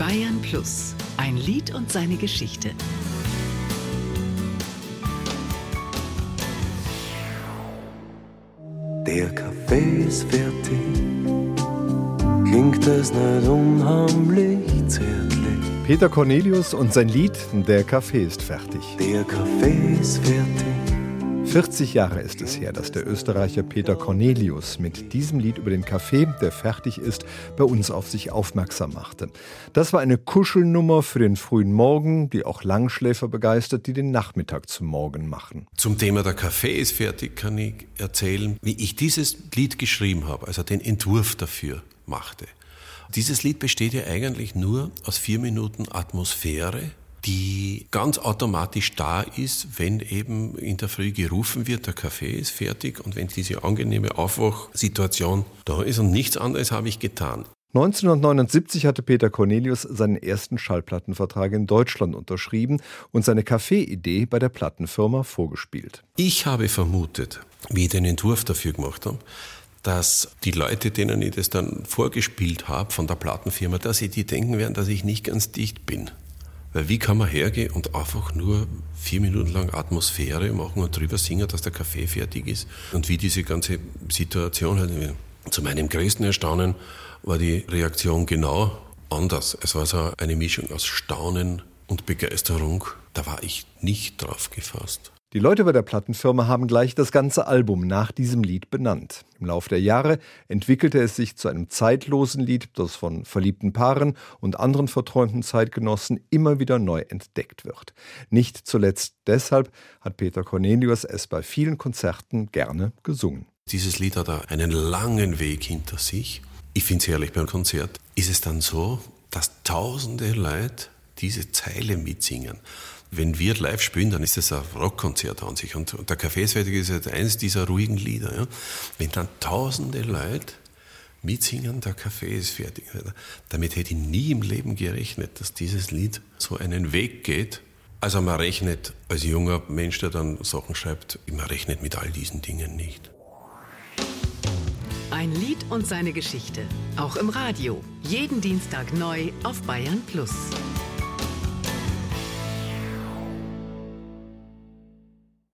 Bayern Plus. Ein Lied und seine Geschichte. Der Kaffee ist fertig. Klingt es nicht unheimlich zärtlich? Peter Cornelius und sein Lied Der Kaffee ist fertig. Der Kaffee ist fertig. 40 Jahre ist es her, dass der Österreicher Peter Cornelius mit diesem Lied über den Kaffee, der fertig ist, bei uns auf sich aufmerksam machte. Das war eine Kuschelnummer für den frühen Morgen, die auch Langschläfer begeistert, die den Nachmittag zum Morgen machen. Zum Thema der Kaffee ist fertig kann ich erzählen, wie ich dieses Lied geschrieben habe, also den Entwurf dafür machte. Dieses Lied besteht ja eigentlich nur aus vier Minuten Atmosphäre, die ganz automatisch da ist, wenn eben in der Früh gerufen wird, der Kaffee ist fertig und wenn diese angenehme Aufwachsituation da ist und nichts anderes habe ich getan. 1979 hatte Peter Cornelius seinen ersten Schallplattenvertrag in Deutschland unterschrieben und seine Kaffeeidee bei der Plattenfirma vorgespielt. Ich habe vermutet, wie ich den Entwurf dafür gemacht habe, dass die Leute, denen ich das dann vorgespielt habe von der Plattenfirma, dass sie die denken werden, dass ich nicht ganz dicht bin. Weil wie kann man hergehen und einfach nur vier Minuten lang Atmosphäre machen und drüber singen, dass der Kaffee fertig ist und wie diese ganze Situation halt. Zu meinem größten Erstaunen war die Reaktion genau anders. Es war so eine Mischung aus Staunen und Begeisterung. Da war ich nicht drauf gefasst. Die Leute bei der Plattenfirma haben gleich das ganze Album nach diesem Lied benannt. Im Laufe der Jahre entwickelte es sich zu einem zeitlosen Lied, das von verliebten Paaren und anderen verträumten Zeitgenossen immer wieder neu entdeckt wird. Nicht zuletzt deshalb hat Peter Cornelius es bei vielen Konzerten gerne gesungen. Dieses Lied hat einen langen Weg hinter sich. Ich finde es herrlich beim Konzert. Ist es dann so, dass tausende Leute diese Zeile mitsingen? Wenn wir live spielen, dann ist das ein Rockkonzert an sich. Und, der Café ist jetzt eines dieser ruhigen Lieder. Ja. Wenn dann tausende Leute mitsingen, der Kaffee ist fertig. Damit hätte ich nie im Leben gerechnet, dass dieses Lied so einen Weg geht. Also man rechnet als junger Mensch, der dann Sachen schreibt, man rechnet mit all diesen Dingen nicht. Ein Lied und seine Geschichte. Auch im Radio. Jeden Dienstag neu auf Bayern Plus.